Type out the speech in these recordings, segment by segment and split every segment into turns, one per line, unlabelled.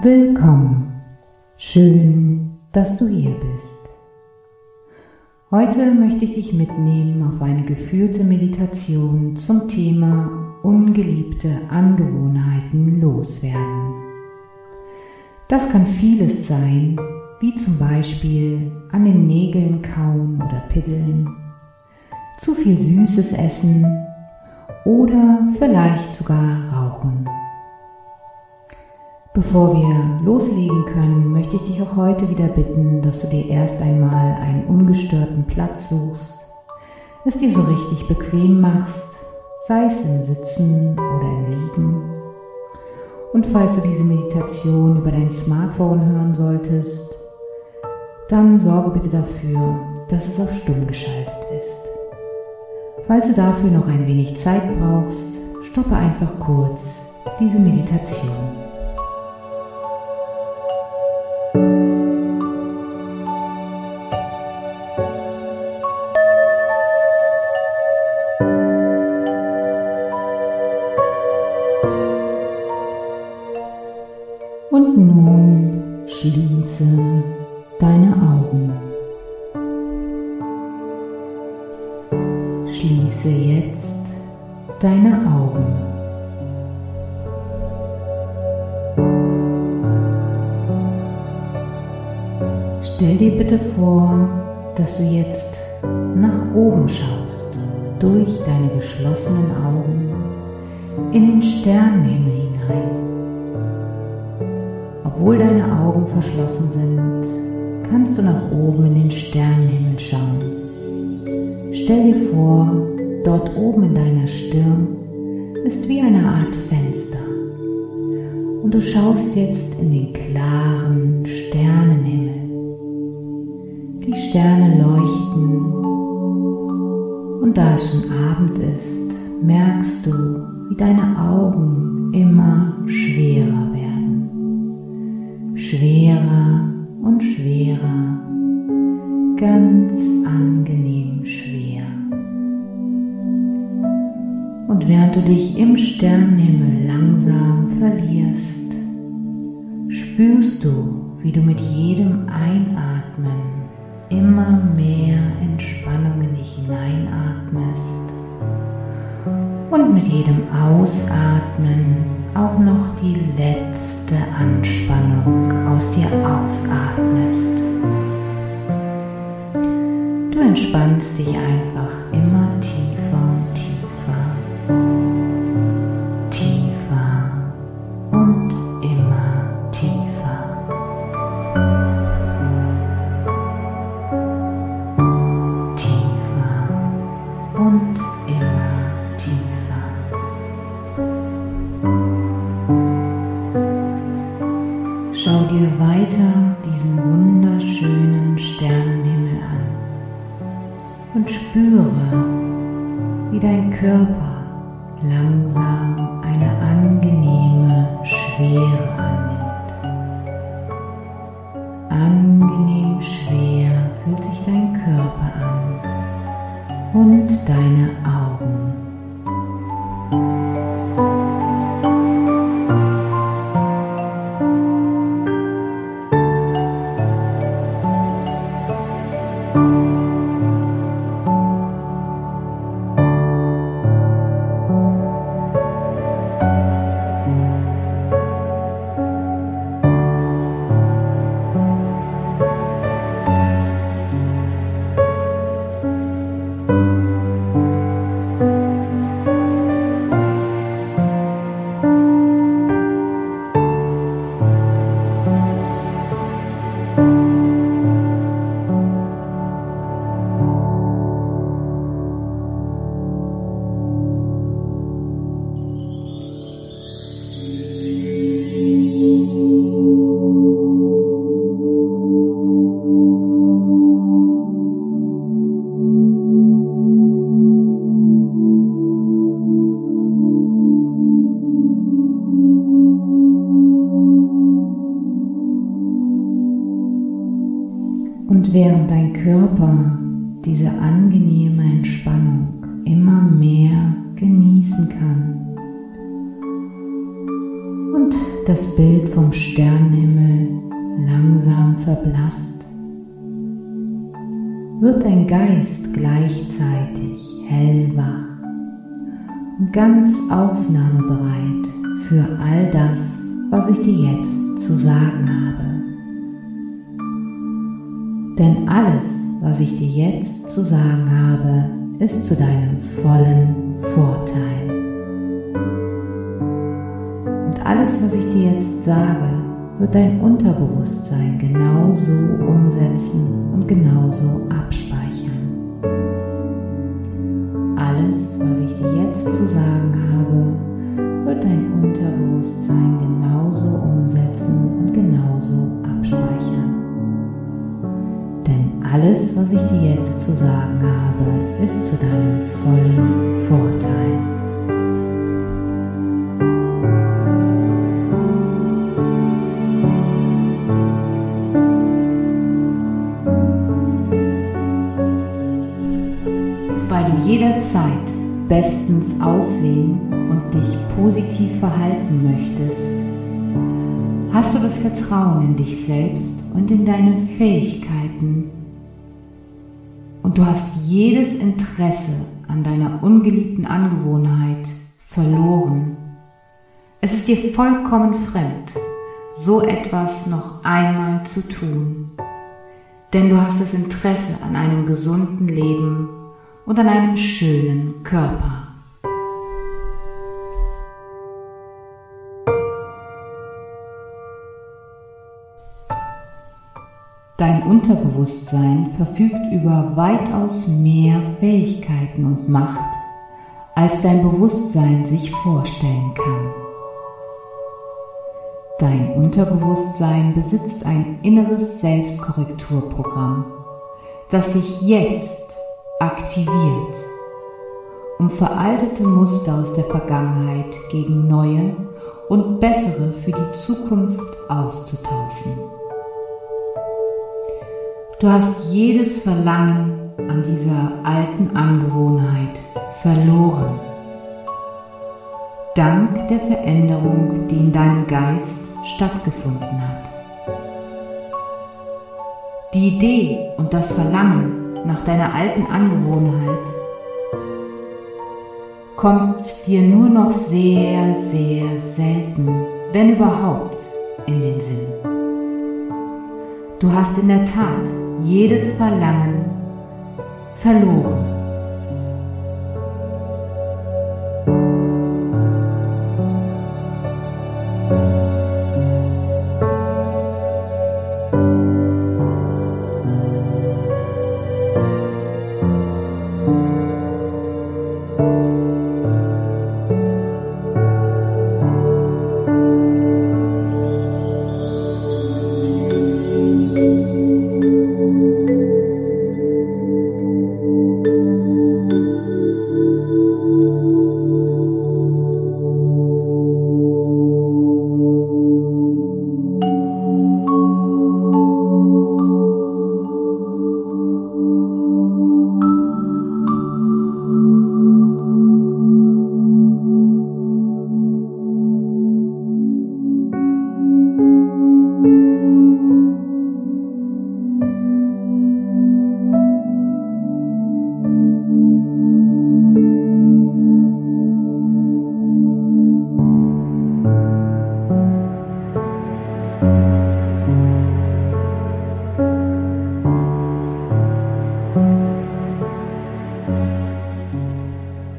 Willkommen. Schön, dass du hier bist. Heute möchte ich dich mitnehmen auf eine geführte Meditation zum Thema ungeliebte Angewohnheiten loswerden. Das kann vieles sein, wie zum Beispiel an den Nägeln kauen oder piddeln, zu viel Süßes essen oder vielleicht sogar rauchen. Bevor wir loslegen können, möchte ich dich auch heute wieder bitten, dass du dir erst einmal einen ungestörten Platz suchst, es dir so richtig bequem machst, sei es im Sitzen oder im Liegen. Und falls du diese Meditation über dein Smartphone hören solltest, dann sorge bitte dafür, dass es auf Stumm geschaltet. Falls du dafür noch ein wenig Zeit brauchst, stoppe einfach kurz diese Meditation. Deine Augen. Stell dir bitte vor, dass du jetzt nach oben schaust, durch deine geschlossenen Augen in den Sternenhimmel hinein. Obwohl deine Augen verschlossen sind, kannst du nach oben in den Sternenhimmel schauen. Stell dir vor, dort oben in deiner Stirn ist wie eine Art Fenster. Und du schaust jetzt in den klaren Sternenhimmel. Die Sterne leuchten. Und da es schon Abend ist, merkst du, wie deine Augen immer schwerer werden. Schwerer und schwerer, du dich im Sternenhimmel langsam verlierst, spürst du, wie du mit jedem Einatmen immer mehr Entspannung in dich hineinatmest und mit jedem Ausatmen auch noch die letzte Anspannung aus dir ausatmest. Du entspannst dich einfach immer tiefer und Körper diese angenehme Entspannung immer mehr genießen kann. Und das Bild vom Sternenhimmel langsam verblasst, wird dein Geist gleichzeitig hellwach und ganz aufnahmebereit für all das, was ich dir jetzt zu sagen habe. Denn alles, was ich dir jetzt zu sagen habe, ist zu deinem vollen Vorteil. Und alles, was ich dir jetzt sage, wird dein Unterbewusstsein genauso umsetzen und genauso abspeichern. Was ich dir jetzt zu sagen habe, ist zu deinem vollen Vorteil. jederzeit bestens aussehen und dich positiv verhalten möchtest, hast du das Vertrauen in dich selbst und in deine Fähigkeiten du jedes Interesse an deiner ungeliebten Angewohnheit verloren. Es ist dir vollkommen fremd, so etwas noch einmal zu tun, denn du hast das Interesse an einem gesunden Leben und an einem schönen Körper. Dein Unterbewusstsein verfügt über weitaus mehr Fähigkeiten und Macht, als dein Bewusstsein sich vorstellen kann. Dein Unterbewusstsein besitzt ein inneres Selbstkorrekturprogramm, das sich jetzt aktiviert, um veraltete Muster aus der Vergangenheit gegen neue und bessere für die Zukunft auszutauschen. Du hast jedes Verlangen an dieser alten Angewohnheit verloren. Dank der Veränderung, die in deinem Geist stattgefunden hat. Die Idee und das Verlangen nach deiner alten Angewohnheit, kommt dir nur noch sehr, sehr selten, wenn überhaupt, in den Sinn. Du hast in der Tat jedes Verlangen verloren.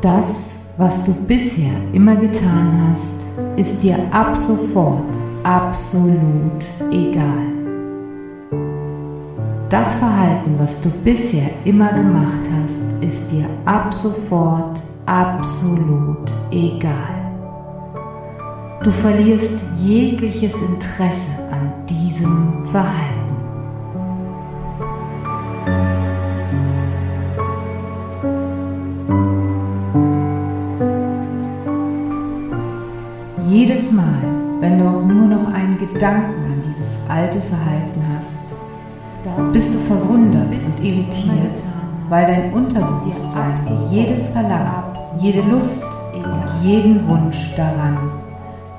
Das, was du bisher immer getan hast, ist dir ab sofort absolut egal. Das Verhalten, was du bisher immer gemacht hast, ist dir ab sofort absolut egal. Du verlierst jegliches Interesse an diesem Verhalten. Jedes Mal, wenn du auch nur noch einen Gedanken an dieses alte Verhalten hast, bist du verwundert und irritiert, weil dein Unterbewusstsein jedes Verlangen, jede Lust und jeden Wunsch daran.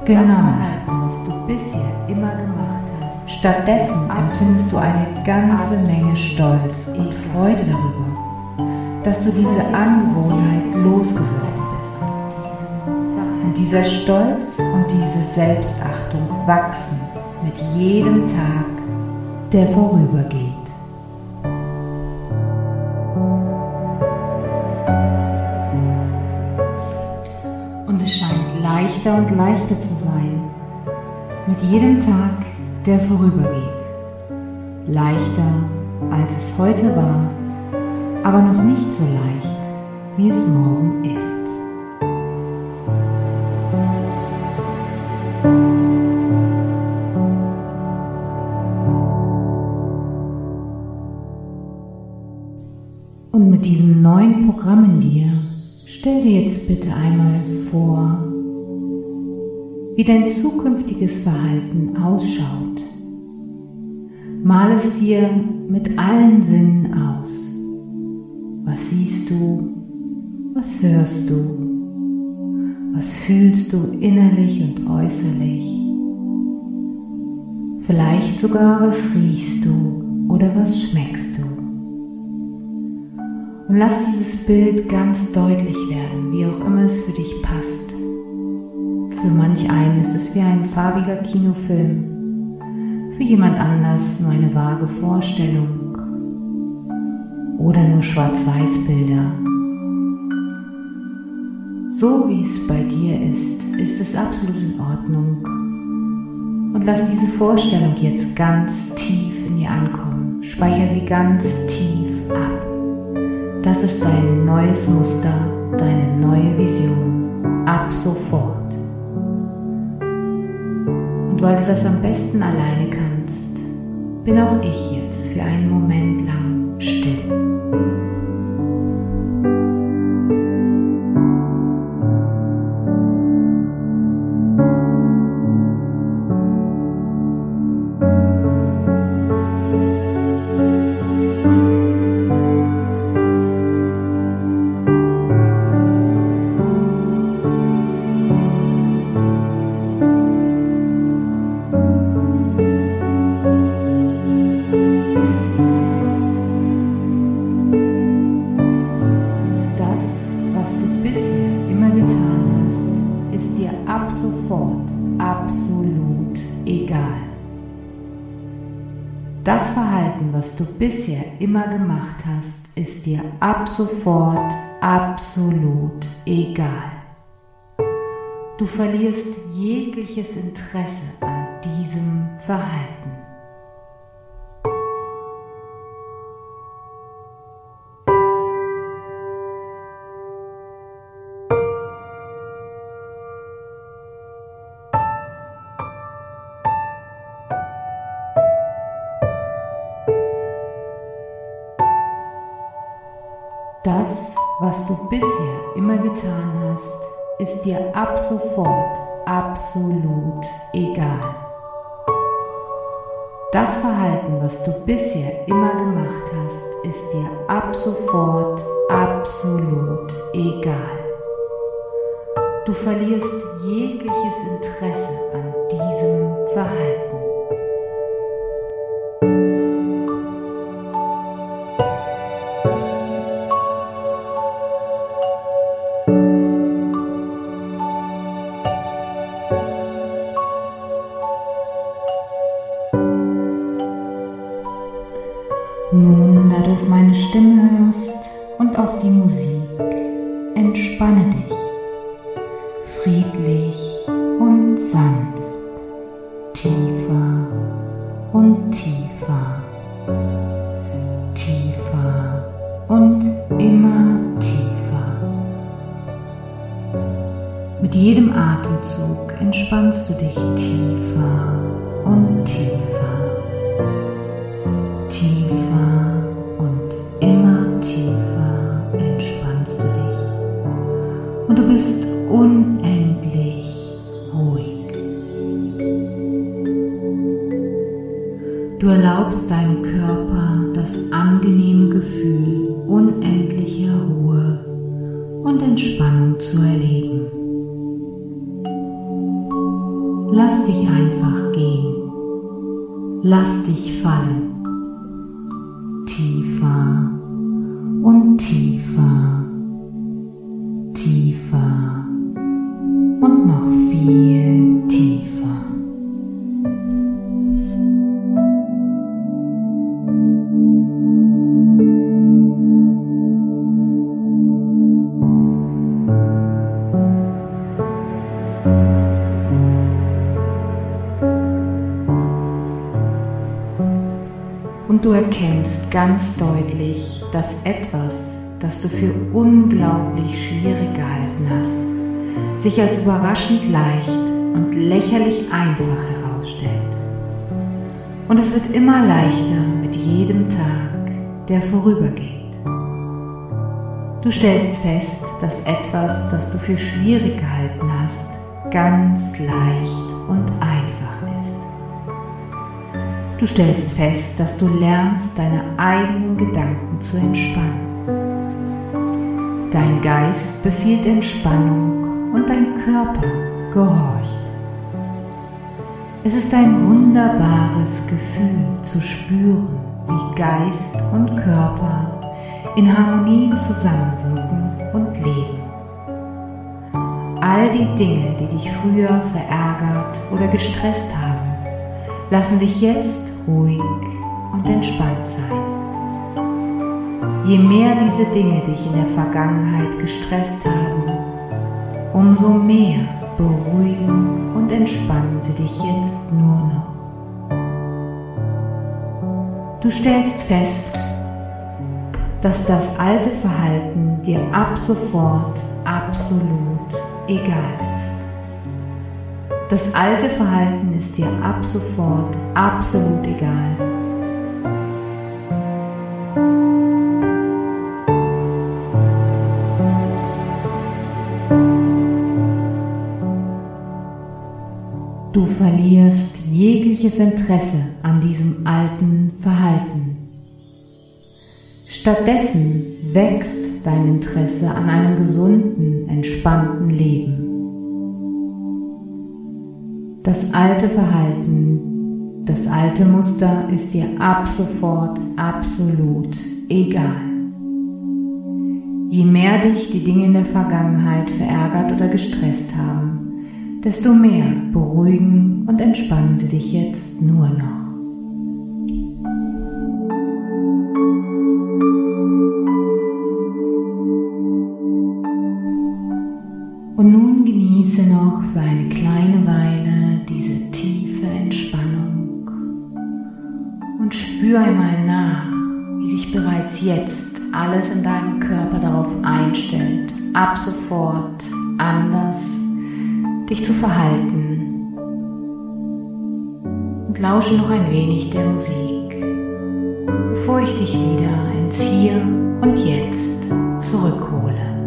Genommen hat, was du bisher immer gemacht hast. Stattdessen empfindest du eine ganze Menge Stolz und Freude darüber, dass du diese Angewohnheit losgeworden dieser Stolz und diese Selbstachtung wachsen mit jedem Tag, der vorübergeht. Und es scheint leichter und leichter zu sein mit jedem Tag, der vorübergeht. Leichter, als es heute war, aber noch nicht so leicht, wie es morgen ist. Wie dein zukünftiges Verhalten ausschaut. Mal es dir mit allen Sinnen aus. Was siehst du? Was hörst du? Was fühlst du innerlich und äußerlich? Vielleicht sogar, was riechst du oder was schmeckst du? Und lass dieses Bild ganz deutlich werden, wie auch immer es für dich passt. Für manch einen ist es wie ein farbiger Kinofilm, für jemand anders nur eine vage Vorstellung oder nur Schwarz-Weiß-Bilder. So wie es bei dir ist, ist es absolut in Ordnung. Und lass diese Vorstellung jetzt ganz tief in dir ankommen. Speicher sie ganz tief ab. Das ist dein neues Muster, deine neue Vision ab sofort. Und weil du das am besten alleine kannst, bin auch ich jetzt für einen Moment lang still. Immer gemacht hast, ist dir ab sofort absolut egal. Du verlierst jegliches Interesse an diesem Verhalten. Was du bisher immer getan hast, ist dir ab sofort absolut egal. Das Verhalten, was du bisher immer gemacht hast, ist dir ab sofort absolut egal. Du verlierst jegliches Interesse an diesem Verhalten. Tiefer und tiefer, tiefer und immer tiefer. Mit jedem Atemzug entspannst du dich tiefer und tiefer. Entspannung zu erleben. Lass dich einfach gehen. Lass dich fallen. Tiefer und tiefer, tiefer Du erkennst ganz deutlich, dass etwas, das du für unglaublich schwierig gehalten hast, sich als überraschend leicht und lächerlich einfach herausstellt. Und es wird immer leichter mit jedem Tag, der vorübergeht. Du stellst fest, dass etwas, das du für schwierig gehalten hast, ganz leicht und einfach. Du stellst fest, dass du lernst, deine eigenen Gedanken zu entspannen. Dein Geist befiehlt Entspannung und dein Körper gehorcht. Es ist ein wunderbares Gefühl zu spüren, wie Geist und Körper in Harmonie zusammenwirken und leben. All die Dinge, die dich früher verärgert oder gestresst haben, lassen dich jetzt ruhig und entspannt sein. Je mehr diese Dinge dich in der Vergangenheit gestresst haben, umso mehr beruhigen und entspannen sie dich jetzt nur noch. Du stellst fest, dass das alte Verhalten dir ab sofort absolut egal ist. Das alte Verhalten ist dir ab sofort absolut egal. Du verlierst jegliches Interesse an diesem alten Verhalten. Stattdessen wächst dein Interesse an einem gesunden, entspannten Leben. Das alte Verhalten, das alte Muster ist dir ab sofort absolut egal. Je mehr dich die Dinge in der Vergangenheit verärgert oder gestresst haben, desto mehr beruhigen und entspannen sie dich jetzt nur noch. Und nun genieße noch für eine kleine Weile diese tiefe Entspannung und spür einmal nach, wie sich bereits jetzt alles in deinem Körper darauf einstellt, ab sofort anders dich zu verhalten. Und lausche noch ein wenig der Musik, bevor ich dich wieder ins Hier und Jetzt zurückhole.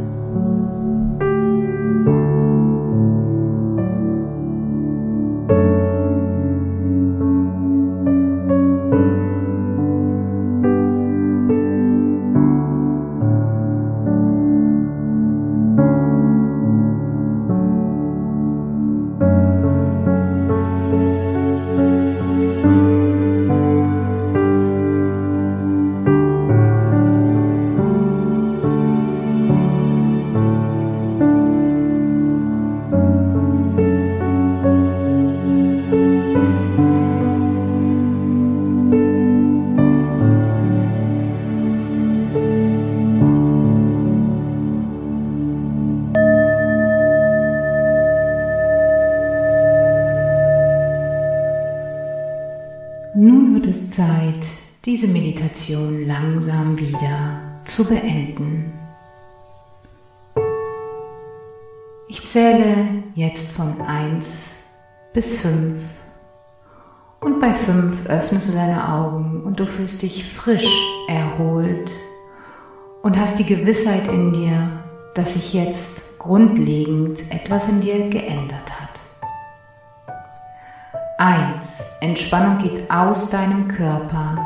Zähle jetzt von 1 bis 5 und bei 5 öffnest du deine Augen und du fühlst dich frisch erholt und hast die Gewissheit in dir, dass sich jetzt grundlegend etwas in dir geändert hat. 1. Entspannung geht aus deinem Körper.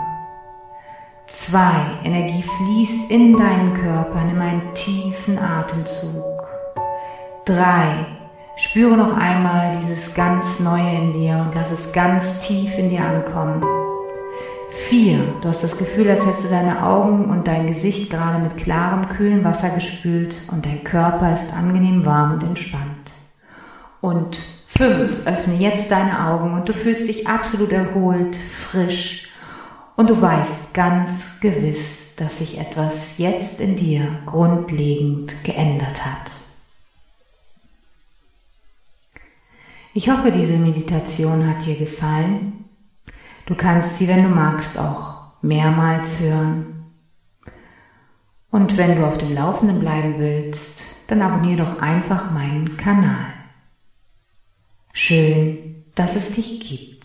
Zwei, Energie fließt in deinen Körper. Nimm einen tiefen Atemzug. Drei, spüre noch einmal dieses ganz Neue in dir und lass es ganz tief in dir ankommen. Vier, du hast das Gefühl, als hättest du deine Augen und dein Gesicht gerade mit klarem, kühlen Wasser gespült und dein Körper ist angenehm warm und entspannt. Und fünf, öffne jetzt deine Augen und du fühlst dich absolut erholt, frisch und du weißt ganz gewiss, dass sich etwas jetzt in dir grundlegend geändert hat. Ich hoffe, diese Meditation hat dir gefallen. Du kannst sie, wenn du magst, auch mehrmals hören. Und wenn du auf dem Laufenden bleiben willst, dann abonniere doch einfach meinen Kanal. Schön, dass es dich gibt.